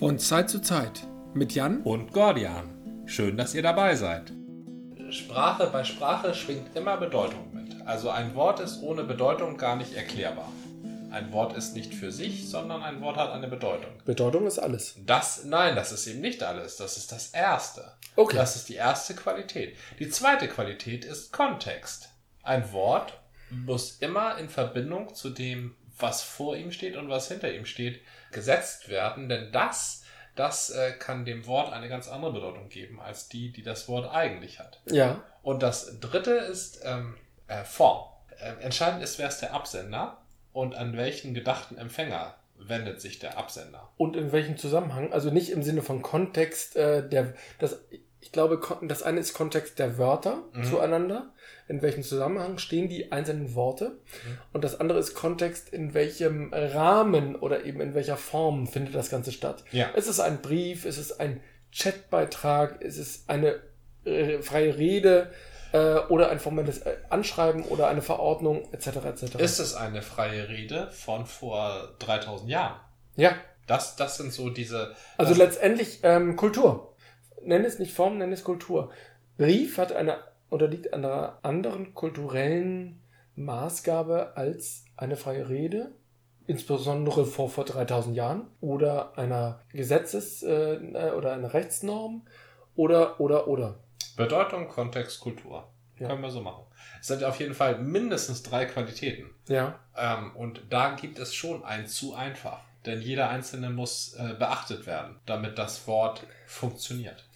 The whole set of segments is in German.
Von Zeit zu Zeit mit Jan und Gordian. Schön, dass ihr dabei seid. Sprache bei Sprache schwingt immer Bedeutung mit. Also ein Wort ist ohne Bedeutung gar nicht erklärbar. Ein Wort ist nicht für sich, sondern ein Wort hat eine Bedeutung. Bedeutung ist alles. Das, nein, das ist eben nicht alles. Das ist das Erste. Okay. Das ist die erste Qualität. Die zweite Qualität ist Kontext. Ein Wort muss immer in Verbindung zu dem, was vor ihm steht und was hinter ihm steht, gesetzt werden, denn das, das äh, kann dem Wort eine ganz andere Bedeutung geben als die, die das Wort eigentlich hat. Ja. Und das dritte ist ähm, äh, Form. Äh, entscheidend ist, wer ist der Absender und an welchen gedachten Empfänger wendet sich der Absender. Und in welchem Zusammenhang? Also nicht im Sinne von Kontext, äh, der, das, ich glaube, das eine ist Kontext der Wörter Mhm. zueinander. In welchem Zusammenhang stehen die einzelnen Worte? Mhm. Und das andere ist Kontext, in welchem Rahmen oder eben in welcher Form findet das Ganze statt? Ja. Ist es ein Brief? Ist es ein Chatbeitrag? Ist es eine äh, freie Rede? Äh, oder ein formelles äh, Anschreiben oder eine Verordnung etc. etc. Ist es eine freie Rede von vor 3000 Jahren? ja. Das, das sind so diese. Also letztendlich ähm, Kultur. Nenn es nicht Form, nenn es Kultur. Brief hat eine unterliegt einer anderen kulturellen Maßgabe als eine freie Rede, insbesondere vor, vor 3000 Jahren, oder einer Gesetzes- äh, oder einer Rechtsnorm oder, oder, oder. Bedeutung, Kontext, Kultur. Ja. Können wir so machen. Es sind auf jeden Fall mindestens drei Qualitäten. Ja. Ähm, und da gibt es schon ein zu einfach. Denn jeder einzelne muss äh, beachtet werden, damit das Wort funktioniert.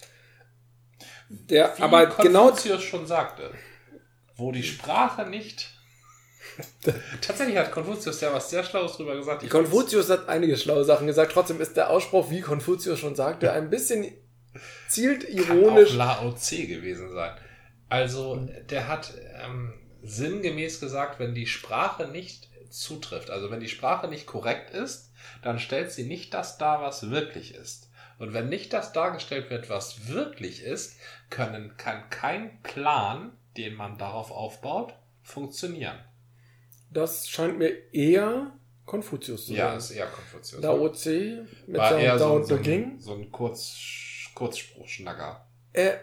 Der, Wie aber genau, Konfuzius schon sagte, wo die Sprache nicht. Tatsächlich hat Konfuzius ja was sehr Schlaues drüber gesagt. Ich Konfuzius hat einige schlaue Sachen gesagt, trotzdem ist der Ausspruch, wie Konfuzius schon sagte, ein bisschen zielt kann ironisch. auch Lao Tse gewesen sein. Also, der hat ähm, sinngemäß gesagt, wenn die Sprache nicht zutrifft, also wenn die Sprache nicht korrekt ist, dann stellt sie nicht das dar, was wirklich ist. Und wenn nicht das dargestellt wird, was wirklich ist, können, kann kein Plan, den man darauf aufbaut, funktionieren. Das scheint mir eher Konfuzius zu Ja, sein. ist eher Konfuzius. Dao Tse mit War seinem Dao ein- so, Ging. so ein Kurz, Kurzspruchschnacker. Äh,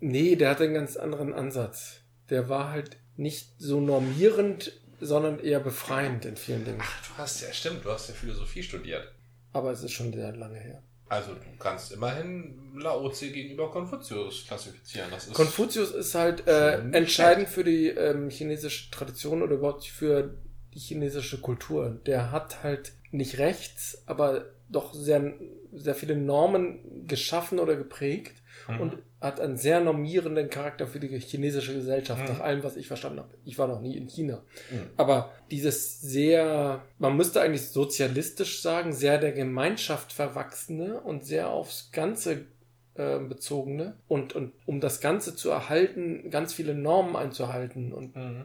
nee, der hatte einen ganz anderen Ansatz. Der war halt nicht so normierend, sondern eher befreiend in vielen Dingen. Du hast ja, stimmt, du hast ja Philosophie studiert. Aber es ist schon sehr lange her. Also du kannst immerhin Lao Tse gegenüber Konfuzius klassifizieren. Das ist Konfuzius ist halt äh, entscheidend für die ähm, chinesische Tradition oder überhaupt für die chinesische Kultur. Der hat halt nicht rechts, aber doch sehr, sehr viele Normen geschaffen oder geprägt Mhm. und hat einen sehr normierenden Charakter für die chinesische Gesellschaft, Mhm. nach allem, was ich verstanden habe. Ich war noch nie in China. Mhm. Aber dieses sehr, man müsste eigentlich sozialistisch sagen, sehr der Gemeinschaft verwachsene und sehr aufs Ganze äh, bezogene und, und um das Ganze zu erhalten, ganz viele Normen einzuhalten. Und Mhm.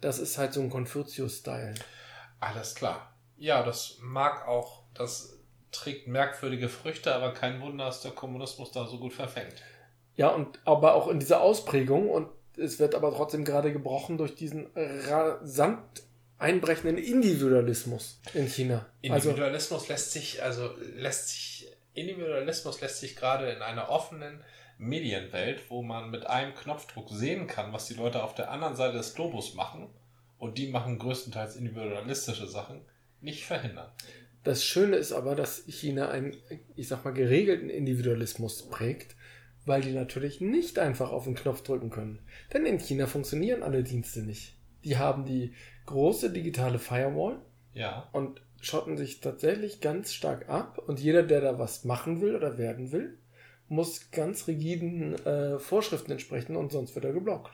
das ist halt so ein Confucius-Style. Alles klar. Ja, das mag auch, das trägt merkwürdige Früchte, aber kein Wunder, dass der Kommunismus da so gut verfängt. Ja, und aber auch in dieser Ausprägung und es wird aber trotzdem gerade gebrochen durch diesen rasant einbrechenden Individualismus in China. Also, Individualismus lässt sich, also lässt sich, Individualismus lässt sich gerade in einer offenen Medienwelt, wo man mit einem Knopfdruck sehen kann, was die Leute auf der anderen Seite des Globus machen, und die machen größtenteils individualistische Sachen, nicht verhindern. Das Schöne ist aber, dass China einen, ich sag mal, geregelten Individualismus prägt, weil die natürlich nicht einfach auf den Knopf drücken können. Denn in China funktionieren alle Dienste nicht. Die haben die große digitale Firewall Ja. und schotten sich tatsächlich ganz stark ab und jeder, der da was machen will oder werden will, muss ganz rigiden äh, Vorschriften entsprechen und sonst wird er geblockt.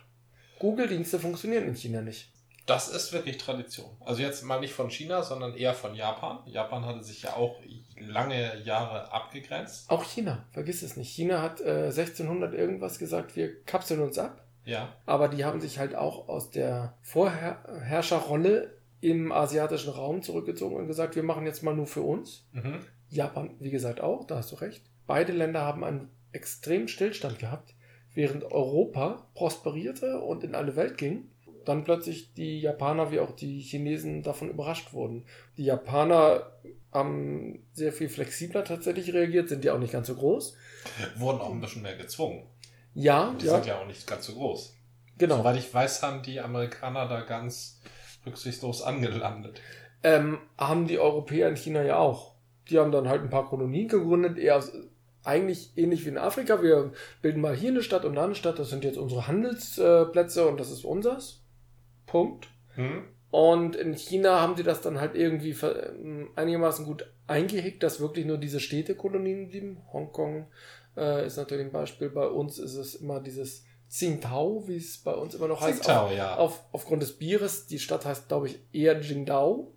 Google-Dienste funktionieren in China nicht. Das ist wirklich Tradition. Also jetzt mal nicht von China, sondern eher von Japan. Japan hatte sich ja auch lange Jahre abgegrenzt. Auch China, vergiss es nicht. China hat äh, 1600 irgendwas gesagt, wir kapseln uns ab. Ja. Aber die haben sich halt auch aus der Vorherrscherrolle im asiatischen Raum zurückgezogen und gesagt, wir machen jetzt mal nur für uns. Mhm. Japan, wie gesagt, auch, da hast du recht. Beide Länder haben einen extremen Stillstand gehabt, während Europa prosperierte und in alle Welt ging. Dann plötzlich die Japaner wie auch die Chinesen davon überrascht wurden. Die Japaner haben sehr viel flexibler tatsächlich reagiert, sind ja auch nicht ganz so groß. Wurden auch ein bisschen mehr gezwungen. Ja, Die ja, sind ja auch nicht ganz so groß. genau. Soweit ich weiß, haben die Amerikaner da ganz rücksichtslos angelandet. Ähm, haben die Europäer in China ja auch. Die haben dann halt ein paar Kolonien gegründet, eher aus, eigentlich ähnlich wie in Afrika. Wir bilden mal hier eine Stadt und da eine Stadt. Das sind jetzt unsere Handelsplätze und das ist unsers. Punkt. Hm? Und in China haben sie das dann halt irgendwie ähm, einigermaßen gut eingehegt, dass wirklich nur diese Städtekolonien blieben. Hongkong äh, ist natürlich ein Beispiel. Bei uns ist es immer dieses Tsingtao, wie es bei uns immer noch heißt. Tsingtao, auf, ja. Auf, aufgrund des Bieres. Die Stadt heißt, glaube ich, eher Jingdao.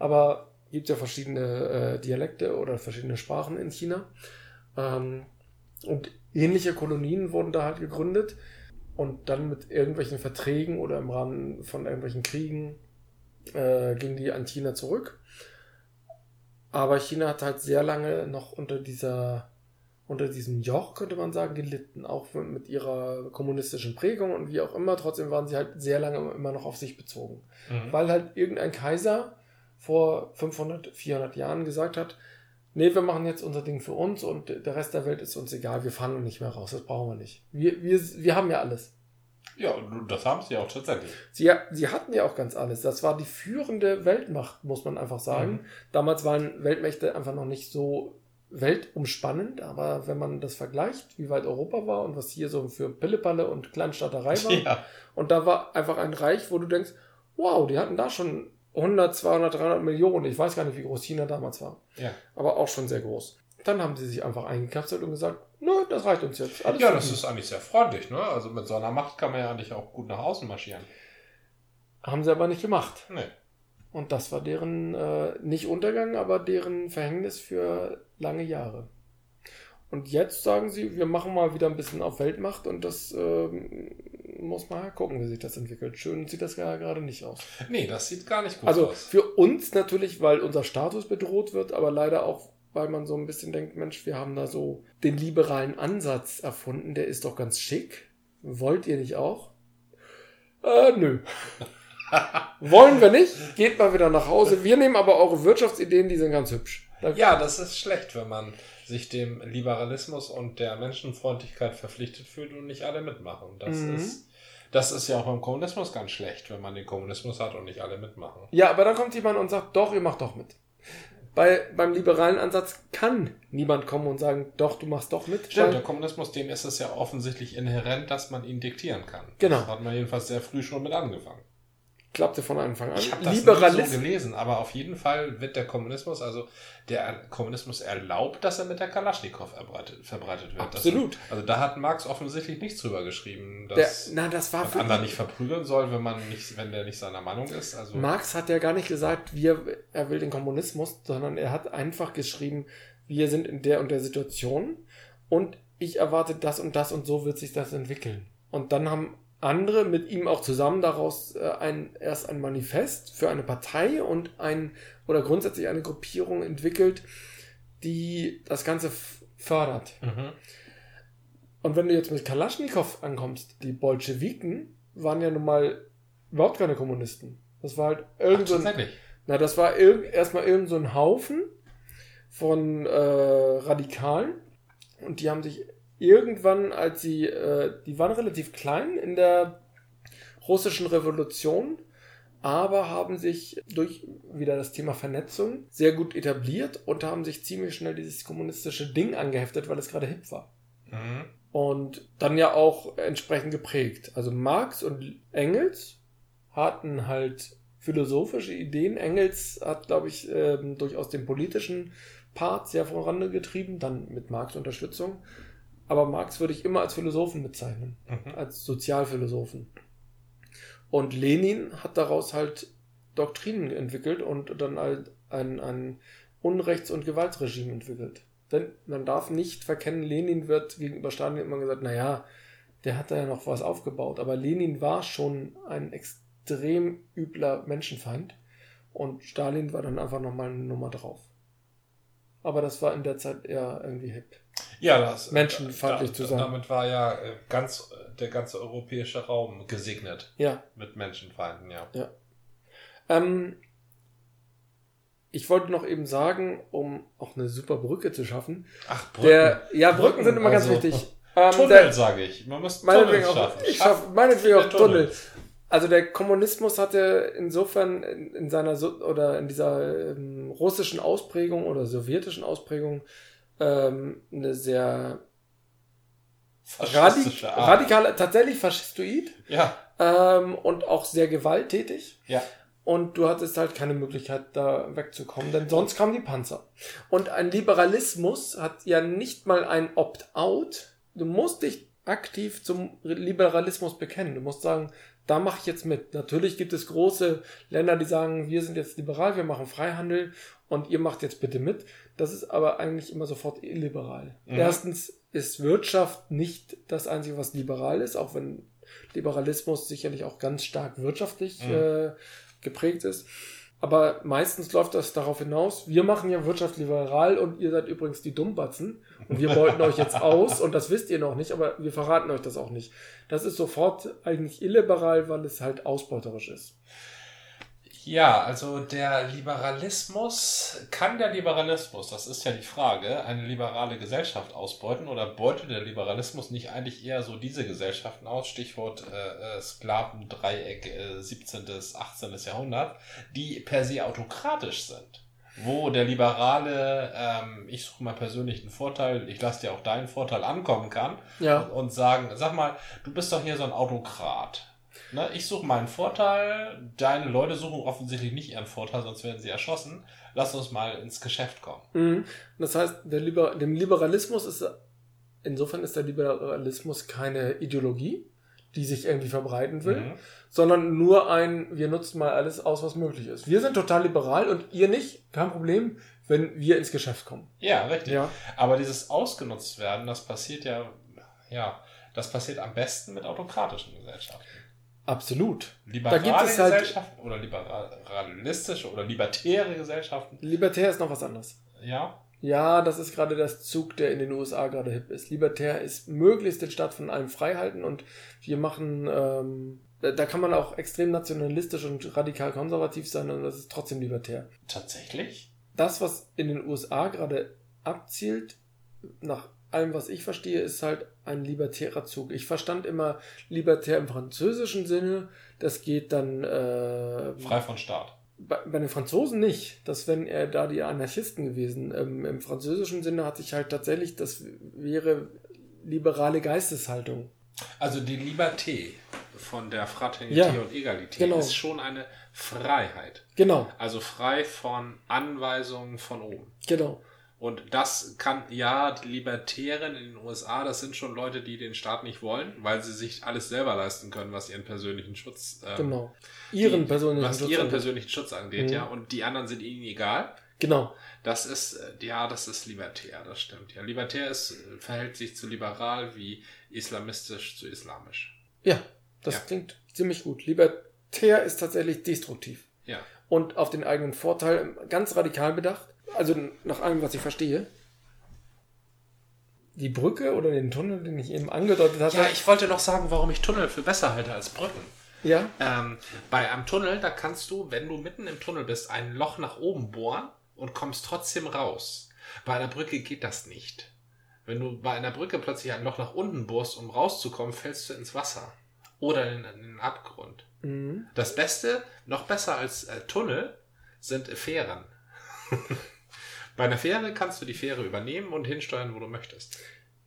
Aber gibt ja verschiedene äh, Dialekte oder verschiedene Sprachen in China. Ähm, und ähnliche Kolonien wurden da halt gegründet und dann mit irgendwelchen Verträgen oder im Rahmen von irgendwelchen Kriegen äh, ging die an China zurück. Aber China hat halt sehr lange noch unter dieser unter diesem Joch, könnte man sagen, gelitten, auch mit ihrer kommunistischen Prägung und wie auch immer. Trotzdem waren sie halt sehr lange immer noch auf sich bezogen Mhm. weil halt irgendein Kaiser vor 500, 400 Jahren gesagt hat, nee, wir machen jetzt unser Ding für uns und der Rest der Welt ist uns egal, wir fahren nicht mehr raus, das brauchen wir nicht. Wir, wir, wir haben ja alles. Ja, das haben sie auch tatsächlich. Sie, sie hatten ja auch ganz alles. Das war die führende Weltmacht, muss man einfach sagen. Mhm. Damals waren Weltmächte einfach noch nicht so weltumspannend, aber wenn man das vergleicht, wie weit Europa war und was hier so für Pillepalle und Kleinstaaterei war, Ja. und da war einfach ein Reich, wo du denkst, wow, die hatten da schon 100, 200, 300 Millionen. Ich weiß gar nicht, wie groß China damals war. Ja. Aber auch schon sehr groß. Dann haben sie sich einfach eingekapselt und gesagt, nö, das reicht uns jetzt. Alles Ja, das ist eigentlich sehr freundlich, ne? Also mit so einer Macht kann man ja eigentlich auch gut nach außen marschieren. Haben sie aber nicht gemacht. Nee. Und das war deren, äh, nicht Untergang, aber deren Verhängnis für lange Jahre. Und jetzt sagen sie, wir machen mal wieder ein bisschen auf Weltmacht und das ähm, muss mal gucken, wie sich das entwickelt. Schön sieht das ja gerade nicht aus. Nee, das sieht gar nicht gut Also aus. für uns natürlich, weil unser Status bedroht wird, aber leider auch, weil man so ein bisschen denkt, Mensch, wir haben da so den liberalen Ansatz erfunden, der ist doch ganz schick. Wollt ihr nicht auch? Äh, nö. Wollen wir nicht? Geht mal wieder nach Hause. Wir nehmen aber eure Wirtschaftsideen, die sind ganz hübsch. Da- Ja, das ist schlecht, wenn man sich dem Liberalismus und der Menschenfreundlichkeit verpflichtet fühlt und nicht alle mitmachen. Das Mhm. ist das ist ja auch beim Kommunismus ganz schlecht, wenn man den Kommunismus hat und nicht alle mitmachen. Ja, aber dann kommt jemand und sagt, doch, ihr macht doch mit. Bei, beim liberalen Ansatz kann niemand kommen und sagen, doch, du machst doch mit. Stimmt, der Kommunismus, dem ist es ja offensichtlich inhärent, dass man ihn diktieren kann. Genau. Das hat man jedenfalls sehr früh schon mit angefangen. Klappte von Anfang an. Ich habe das nie Liberalis- so gelesen, aber auf jeden Fall wird der Kommunismus, also der Kommunismus erlaubt, dass er mit der Kalaschnikow verbreitet, verbreitet wird. Absolut. Das, also da hat Marx offensichtlich nichts drüber geschrieben, der, dass na, das war man anderen nicht verprügeln soll, wenn man nicht, wenn der nicht seiner Meinung ist. Also Marx hat ja gar nicht gesagt, wir, er will den Kommunismus, sondern er hat einfach geschrieben, wir sind in der und der Situation und ich erwarte das und das und so wird sich das entwickeln. Und dann haben andere mit ihm auch zusammen daraus äh, ein, erst ein Manifest für eine Partei und ein oder grundsätzlich eine Gruppierung entwickelt, die das Ganze fördert. mhm. Und wenn du jetzt mit Kalaschnikow ankommst, die Bolschewiken waren ja nun mal überhaupt keine Kommunisten. Das war halt irgend so ein, na, das war irg erstmal irgend so ein Haufen von äh, Radikalen und die haben sich irgendwann, als sie, äh, die waren relativ klein in der russischen Revolution, aber haben sich durch wieder das Thema Vernetzung sehr gut etabliert und haben sich ziemlich schnell dieses kommunistische Ding angeheftet, weil es gerade hip war Mhm. und dann ja auch entsprechend geprägt. Also Marx und Engels hatten halt philosophische Ideen. Engels hat, glaube ich, ähm, durchaus den politischen Part sehr vorangetrieben, dann mit Marx Unterstützung. Aber Marx würde ich immer als Philosophen bezeichnen, Mhm. als Sozialphilosophen. Und Lenin hat daraus halt Doktrinen entwickelt und dann halt ein, ein Unrechts- und Gewaltregime entwickelt. Denn man darf nicht verkennen, Lenin wird gegenüber Stalin immer gesagt, naja, der hat da ja noch was aufgebaut. Aber Lenin war schon ein extrem übler Menschenfeind und Stalin war dann einfach nochmal eine Nummer drauf. Aber das war in der Zeit eher irgendwie hip. Ja, das menschenfeindlich da, zu sein. Damit war ja äh, ganz der ganze europäische Raum gesegnet. Ja. Mit Menschenfeinden, ja. Ja. Ähm, ich wollte noch eben sagen, um auch eine super Brücke zu schaffen. Ach, Brücken. Der, ja, Brücken, Brücken sind immer also, ganz wichtig. Ähm, Tunnel, sage ich. Man muss Tunnel schaffen. Auch, ich schaffe meinetwegen auch Tunnel. Also der Kommunismus hatte insofern in, in seiner oder in dieser ähm, russischen Ausprägung oder sowjetischen Ausprägung ähm, eine sehr radik radikale, tatsächlich faschistoid. Ja. Ähm, und auch sehr gewalttätig. Ja. Und du hattest halt keine Möglichkeit, da wegzukommen, denn sonst kamen die Panzer. Und ein Liberalismus hat ja nicht mal ein Opt-out. Du musst dich aktiv zum Liberalismus bekennen. Du musst sagen, da mache ich jetzt mit. Natürlich gibt es große Länder, die sagen, wir sind jetzt liberal, wir machen Freihandel und ihr macht jetzt bitte mit. Das ist aber eigentlich immer sofort illiberal. Mhm. Erstens ist Wirtschaft nicht das Einzige, was liberal ist, auch wenn Liberalismus sicherlich auch ganz stark wirtschaftlich mhm. äh, geprägt ist. Aber meistens läuft das darauf hinaus, wir machen ja Wirtschaft liberal und ihr seid übrigens die Dummbatzen und wir beuten euch jetzt aus und das wisst ihr noch nicht, aber wir verraten euch das auch nicht. Das ist sofort eigentlich illiberal, weil es halt ausbeuterisch ist. Ja, also der Liberalismus, kann der Liberalismus, das ist ja die Frage, eine liberale Gesellschaft ausbeuten oder beutet der Liberalismus nicht eigentlich eher so diese Gesellschaften aus, Stichwort äh, äh Sklavendreieck äh, 17. bis 18. Jahrhundert, die per se autokratisch sind? Wo der liberale, ähm, ich suche mal persönlich einen Vorteil, ich lasse dir auch deinen Vorteil ankommen kann ja. und, und sagen, sag mal, du bist doch hier so ein Autokrat Ne, ich suche meinen Vorteil, deine Leute suchen offensichtlich nicht ihren Vorteil, sonst werden sie erschossen. Lass uns mal ins Geschäft kommen. Mhm. Das heißt, der Liber dem Liberalismus ist, insofern ist der Liberalismus keine Ideologie, die sich irgendwie verbreiten will, mhm. sondern nur ein, wir nutzen mal alles aus, was möglich ist. Wir sind total liberal und ihr nicht, kein Problem, wenn wir ins Geschäft kommen. Ja, richtig. Ja. Aber dieses Ausgenutzt werden, das passiert ja, ja, das passiert am besten mit autokratischen Gesellschaften. Absolut. Liberale da gibt es halt Gesellschaften oder liberalistische oder libertäre Gesellschaften. Libertär ist noch was anderes. Ja. Ja, das ist gerade das Zug, der in den USA gerade hip ist. Libertär ist möglichst den Staat von allem frei halten und wir machen, ähm, da kann man auch extrem nationalistisch und radikal konservativ sein und das ist trotzdem libertär. Tatsächlich? Das, was in den USA gerade abzielt, nach allem, was ich verstehe, ist halt ein libertärer Zug. Ich verstand immer libertär im französischen Sinne. Das geht dann. Äh, Frei von Staat. Bei, bei, den Franzosen nicht. Das wären eher da die Anarchisten gewesen. Ähm, Im französischen Sinne hatte ich halt tatsächlich, das wäre liberale Geisteshaltung. Also die Liberté von der Fraternité ja, und Egalité genau. ist schon eine Freiheit. Genau. Also frei von Anweisungen von oben. Genau. Und das kann, ja, die Libertären in den USA, das sind schon Leute, die den Staat nicht wollen, weil sie sich alles selber leisten können, was ihren persönlichen Schutz, ähm, genau, ihren die, persönlichen was Schutz ihren angeht. persönlichen Schutz angeht, mhm. ja, und die anderen sind ihnen egal. Genau. Das ist, äh, ja, das ist libertär, das stimmt. Ja, libertär ist, äh, verhält sich zu liberal wie islamistisch zu islamisch. Ja, das ja. klingt ziemlich gut. Libertär ist tatsächlich destruktiv. Ja. Und auf den eigenen Vorteil ganz radikal bedacht also nach allem, was ich verstehe, die Brücke oder den Tunnel, den ich eben angedeutet hatte. Ja, ich wollte noch sagen, warum ich Tunnel für besser halte als Brücken. Ja. Ähm, bei einem Tunnel, da kannst du, wenn du mitten im Tunnel bist, ein Loch nach oben bohren und kommst trotzdem raus. Bei einer Brücke geht das nicht. Wenn du bei einer Brücke plötzlich ein Loch nach unten bohrst, um rauszukommen, fällst du ins Wasser. Oder in, in den Abgrund. Mhm. Das Beste, noch besser als äh, Tunnel, sind Fähren. Bei einer Fähre kannst du die Fähre übernehmen und hinsteuern, wo du möchtest.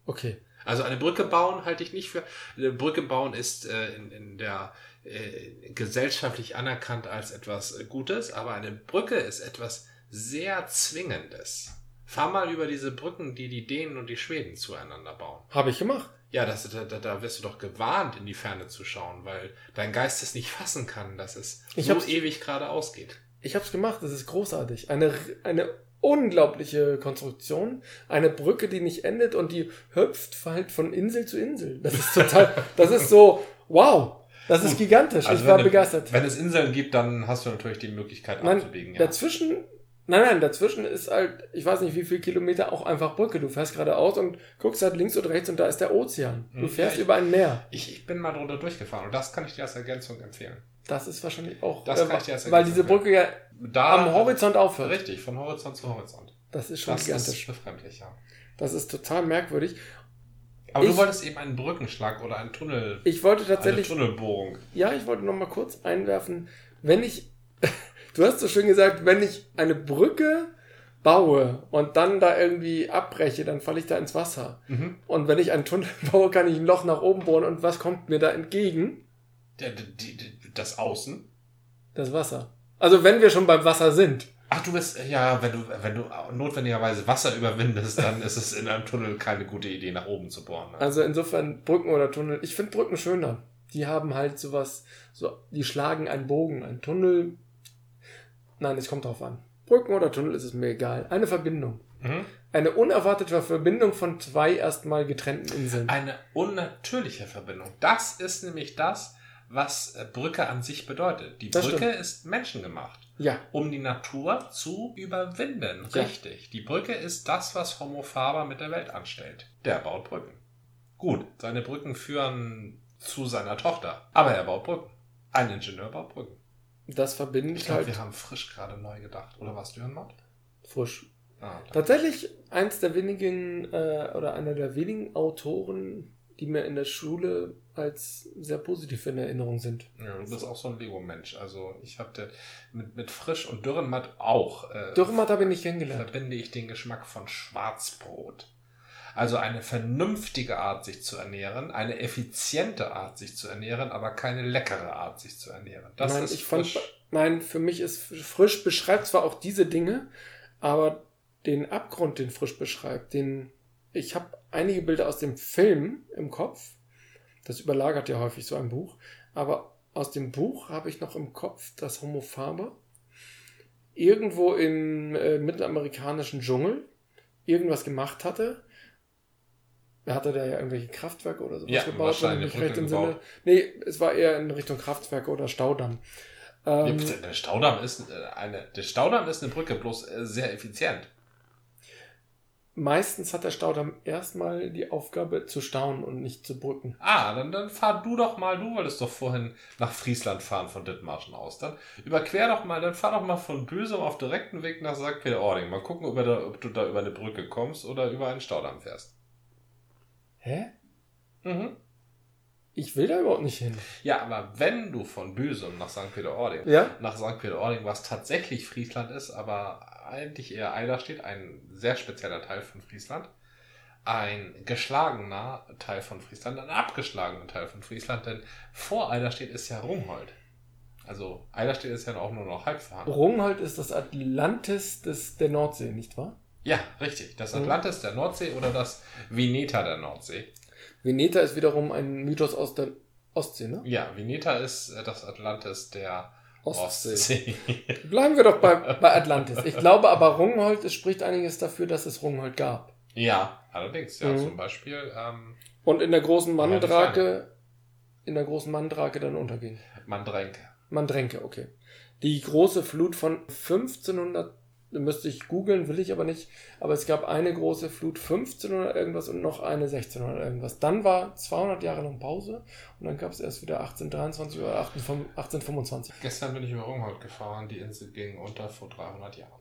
Okay. Also eine Brücke bauen halte ich nicht für. Eine Brücke bauen ist äh, in, in der äh, gesellschaftlich anerkannt als etwas Gutes, aber eine Brücke ist etwas sehr Zwingendes. Fahr mal über diese Brücken, die die Dänen und die Schweden zueinander bauen. Habe ich gemacht. Ja, das, da, da wirst du doch gewarnt, in die Ferne zu schauen, weil dein Geist es nicht fassen kann, dass es ich so ewig geradeaus geht. Ich habe es gemacht, das ist großartig. Eine, eine unglaubliche Konstruktion. Eine Brücke, die nicht endet und die hüpft halt von Insel zu Insel. Das ist total, das ist so, wow. Das ist gigantisch. Also ich war du, begeistert. Wenn es Inseln gibt, dann hast du natürlich die Möglichkeit Nein, abzubiegen. Ja. Dazwischen Nein, nein, dazwischen ist halt, ich weiß nicht wie viel Kilometer, auch einfach Brücke. Du fährst geradeaus und guckst halt links oder rechts und da ist der Ozean. Du Hm, fährst ich- über ein Meer. Ich, ich bin mal drunter durchgefahren und das kann ich dir als Ergänzung empfehlen. Das ist wahrscheinlich auch, Das äh, kann ich als weil diese Brücke ja Da, am Horizont aufhört. Richtig, von Horizont zu Horizont. Das ist schon Das gigantisch. ist befremdlich, ja. Das ist total merkwürdig. Aber Ich- du wolltest eben einen Brückenschlag oder einen Tunnel, Ich wollte eine tatsächlich, Tunnelbohrung. ja, ich wollte noch mal kurz einwerfen, wenn ich, du hast so schön gesagt, wenn ich eine Brücke baue und dann da irgendwie abbreche, dann falle ich da ins Wasser. Mhm. Und wenn ich einen Tunnel baue, kann ich ein Loch nach oben bohren und was kommt mir da entgegen? Das Außen. Das Wasser. Also wenn wir schon beim Wasser sind. Ach, du bist, ja, wenn du, wenn du notwendigerweise Wasser überwindest, dann ist es in einem Tunnel keine gute Idee, nach oben zu bohren. Ne? Also insofern Brücken oder Tunnel. Ich finde Brücken schöner. Die haben halt sowas, so, die schlagen einen Bogen. Ein Tunnel. Nein, es kommt drauf an. Brücken oder Tunnel ist es mir egal. Eine Verbindung. Mhm. Eine unerwartete Verbindung von zwei erstmal getrennten Inseln. Eine unnatürliche Verbindung. Das ist nämlich das, was äh, Brücke an sich bedeutet. Die Das Brücke ist menschengemacht. Ja, um die Natur zu überwinden. Ja. Richtig. Die Brücke ist das, was Homo Faber mit der Welt anstellt. Der baut Brücken. Gut, seine Brücken führen zu seiner Tochter. Aber er baut Brücken. Ein Ingenieur baut Brücken. das verbindet Ich glaube, halt wir haben frisch gerade neu gedacht. Oder was, Dürrenmatt? frisch. Ah. Tatsächlich eins der wenigen äh, oder einer der wenigen Autoren, die mir in der Schule als sehr positiv in Erinnerung sind. ja, du bist auch so ein Lego-Mensch. Also ich habe mit, mit Frisch und Dürrenmatt auch. Äh, Dürrenmatt habe ich nicht kennengelernt. verbinde ich den Geschmack von Schwarzbrot. Also eine vernünftige Art, sich zu ernähren, eine effiziente Art, sich zu ernähren, aber keine leckere Art, sich zu ernähren. Das nein, ist ich fand, frisch. nein, für mich ist frisch beschreibt zwar auch diese Dinge, aber den Abgrund, den frisch beschreibt, den ich habe einige Bilder aus dem Film im Kopf. Das überlagert ja häufig so ein Buch, aber aus dem Buch habe ich noch im Kopf, dass Homo Faber irgendwo im äh, mittelamerikanischen Dschungel irgendwas gemacht hatte. Er hatte da ja irgendwelche Kraftwerke oder sowas Ja, gebaut, wahrscheinlich ich recht entsinne. gebaut. Nee, es war eher in Richtung Kraftwerke oder Staudamm. Ja, Ähm, bitte, der Staudamm ist äh, eine, der Staudamm ist eine Brücke, bloß äh, sehr effizient. Meistens hat der Staudamm erstmal die Aufgabe zu stauen und nicht zu brücken. Ah, dann, dann fahr du doch mal, du wolltest doch vorhin nach Friesland fahren von Dithmarschen aus. Dann überquer doch mal, dann fahr doch mal von Büsum auf direkten Weg nach St. Peter-Ording. Mal gucken, ob, da, ob du da über eine Brücke kommst oder über einen Staudamm fährst. Hä? Mhm. Ich will da überhaupt nicht hin. Ja, aber wenn du von Büsum nach St. Peter-Ording, Ja? nach St. Peter-Ording, was tatsächlich Friesland ist, aber eigentlich eher Eiderstedt, ein sehr spezieller Teil von Friesland, ein geschlagener Teil von Friesland, ein abgeschlagener Teil von Friesland, denn vor Eiderstedt ist ja Rungholt. Also Eiderstedt ist ja auch nur noch halb vorhanden. Rungholt ist das Atlantis des, der Nordsee, nicht wahr? Ja, richtig. Das Mhm. Atlantis der Nordsee oder das Veneta der Nordsee. Veneta ist wiederum ein Mythos aus der Ostsee, ne? Ja, Veneta ist äh, das Atlantis der Ostsee. Ostsee. Bleiben wir doch bei, bei Atlantis. Ich glaube aber Rungholt, es spricht einiges dafür, dass es Rungholt gab. ja, allerdings. Ja, Mhm. zum Beispiel ähm, Und in der großen Mandrake, in der großen Mandrake dann unterging. Mandrenke. Mandrenke, okay. Die große Flut von 1500, müsste ich googeln, will ich aber nicht, aber es gab eine große Flut 1500 irgendwas und noch eine 1600 irgendwas. Dann war 200 Jahre lang Pause und dann gab es erst wieder 1823 oder 1825. Gestern bin ich über Rungholt gefahren, die Insel ging unter vor 300 Jahren.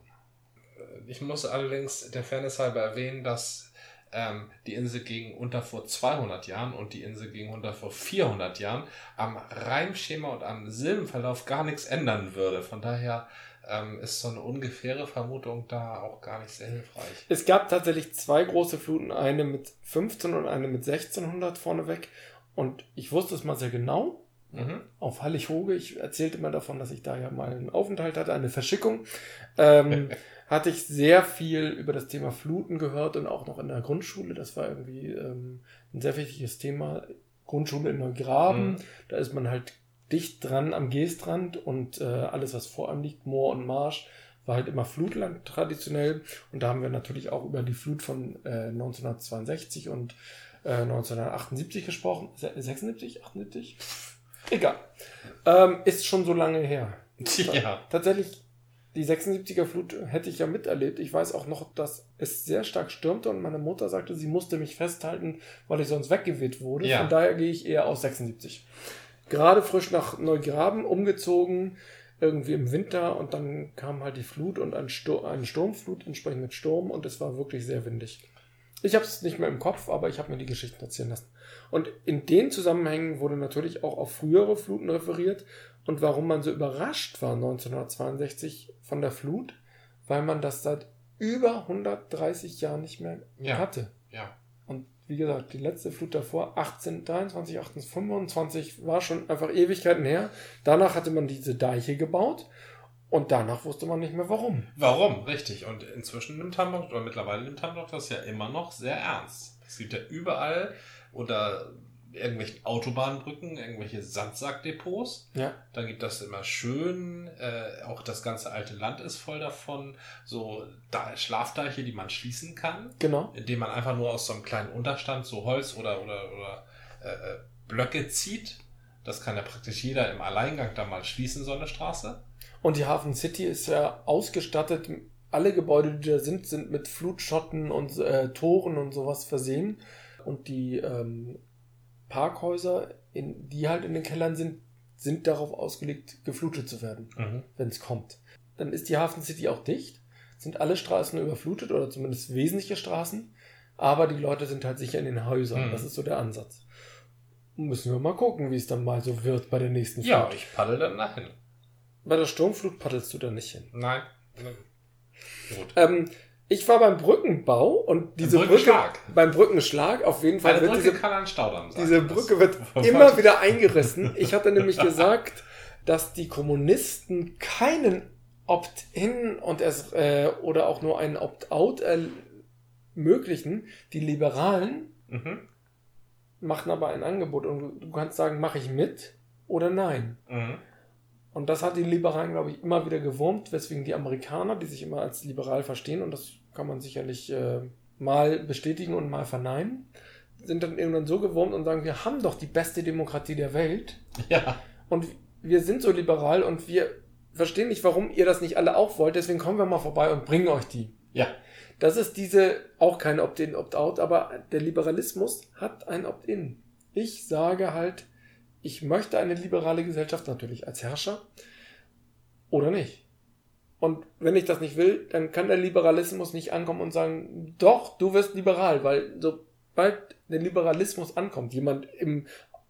Äh, Ich muss allerdings der Fairness halber erwähnen, dass ähm, die Insel ging unter vor 200 Jahren und die Insel ging unter vor 400 Jahren am Reimschema und am Silbenverlauf gar nichts ändern würde. Von daher ähm, ist so eine ungefähre Vermutung da auch gar nicht sehr hilfreich. Es gab tatsächlich zwei große Fluten, eine mit 15 und eine mit 1600 vorneweg und ich wusste es mal sehr genau. Mhm. auf Hallig-Hoge. Ich erzählte immer davon, dass ich da ja mal einen Aufenthalt hatte, eine Verschickung. Ähm, hatte ich sehr viel über das Thema Fluten gehört und auch noch in der Grundschule. Das war irgendwie ähm, ein sehr wichtiges Thema. Grundschule in Neugraben. Mhm. Da ist man halt dicht dran am Geestrand und äh, alles, was vor einem liegt, Moor und Marsch, war halt immer Flutland traditionell. Und da haben wir natürlich auch über die Flut von äh, 1962 und äh, 1978 gesprochen. Se- 76, 78? Egal. Ähm, ist schon so lange her. Ja. Tatsächlich die 76er Flut hätte ich ja miterlebt. Ich weiß auch noch, dass es sehr stark stürmte und meine Mutter sagte, sie musste mich festhalten, weil ich sonst weggeweht wurde. Ja. Von daher gehe ich eher aus 76. Gerade frisch nach Neugraben umgezogen, irgendwie im Winter und dann kam halt die Flut und ein Stur eine Sturmflut entsprechend mit Sturm und es war wirklich sehr windig. Ich habe es nicht mehr im Kopf, aber ich habe mir die Geschichten erzählen lassen. Und in den Zusammenhängen wurde natürlich auch auf frühere Fluten referiert und warum man so überrascht war 1962 von der Flut, weil man das seit über 130 Jahren nicht mehr Ja. hatte. Ja. Wie gesagt, die letzte Flut davor, 1823, 1825, war schon einfach Ewigkeiten her. Danach hatte man diese Deiche gebaut und danach wusste man nicht mehr warum. Warum? Richtig. Und inzwischen nimmt Hamburg, oder mittlerweile nimmt Hamburg das ja immer noch sehr ernst. Es gibt ja überall unter irgendwelchen Autobahnbrücken irgendwelche Sandsackdepots. Ja. Dann gibt das immer schön, äh, auch das ganze alte Land ist voll davon, so da Schlafdeiche, die man schließen kann, Genau. indem man einfach nur aus so einem kleinen Unterstand so Holz oder, oder, oder äh, äh, Blöcke zieht. Das kann ja praktisch jeder im Alleingang da mal schließen, so eine Straße. Und die Hafen City ist ja ausgestattet. Alle Gebäude, die da sind, sind mit Flutschotten und äh, Toren und sowas versehen. Und die ähm, Parkhäuser, in, die halt in den Kellern sind, sind darauf ausgelegt, geflutet zu werden. wenn es kommt. Dann ist die Hafen City auch dicht, sind alle Straßen überflutet oder zumindest wesentliche Straßen, aber die Leute sind halt sicher in den Häusern. Mhm. Das ist so der Ansatz. Müssen wir mal gucken, wie es dann mal so wird bei der nächsten Flut. Ja, ich paddel dann dahin. Bei der Sturmflut paddelst du da nicht hin. Nein. Gut. Ähm, ich war beim Brückenbau und diese Brücke Brückenschlag. beim Brückenschlag auf jeden Fall Eine wird Brücke diese, kann ein Staudamm sein. diese Brücke wird immer wieder eingerissen. Ich hatte nämlich gesagt, dass die Kommunisten keinen Opt-in und es äh, oder auch nur einen Opt-out ermöglichen. Die Liberalen Mhm. machen aber ein Angebot und du- du kannst sagen, mache ich mit oder nein. Mhm. Und das hat die Liberalen, glaube ich, immer wieder gewurmt, weswegen die Amerikaner, die sich immer als liberal verstehen, und das kann man sicherlich äh, mal bestätigen und mal verneinen, sind dann irgendwann so gewurmt und sagen, wir haben doch die beste Demokratie der Welt Ja. und wir sind so liberal und wir verstehen nicht, warum ihr das nicht alle auch wollt, deswegen kommen wir mal vorbei und bringen euch die. Ja. Das ist diese, auch kein Opt-in, Opt-out, aber der Liberalismus hat ein Opt-in. Ich sage halt, ich möchte eine liberale Gesellschaft natürlich als Herrscher oder nicht. Und wenn ich das nicht will, dann kann der Liberalismus nicht ankommen und sagen, doch, du wirst liberal, weil sobald der Liberalismus ankommt, jemand im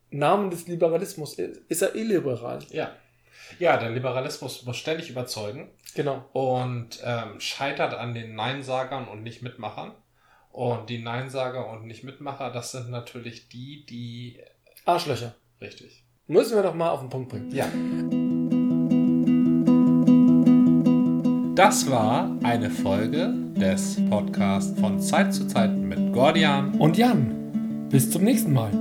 Namen des Liberalismus ist, ist er illiberal. Ja. Ja, der Liberalismus muss ständig überzeugen Genau. und ähm, scheitert an den Neinsagern und Nicht-Mitmachern. Und die Neinsager und Nicht-Mitmacher, das sind natürlich die, die. Arschlöcher. Richtig. Müssen wir doch mal auf den Punkt bringen. Ja. Das war eine Folge des Podcasts von Zeit zu Zeit mit Gordian. Und Jan, bis zum nächsten Mal.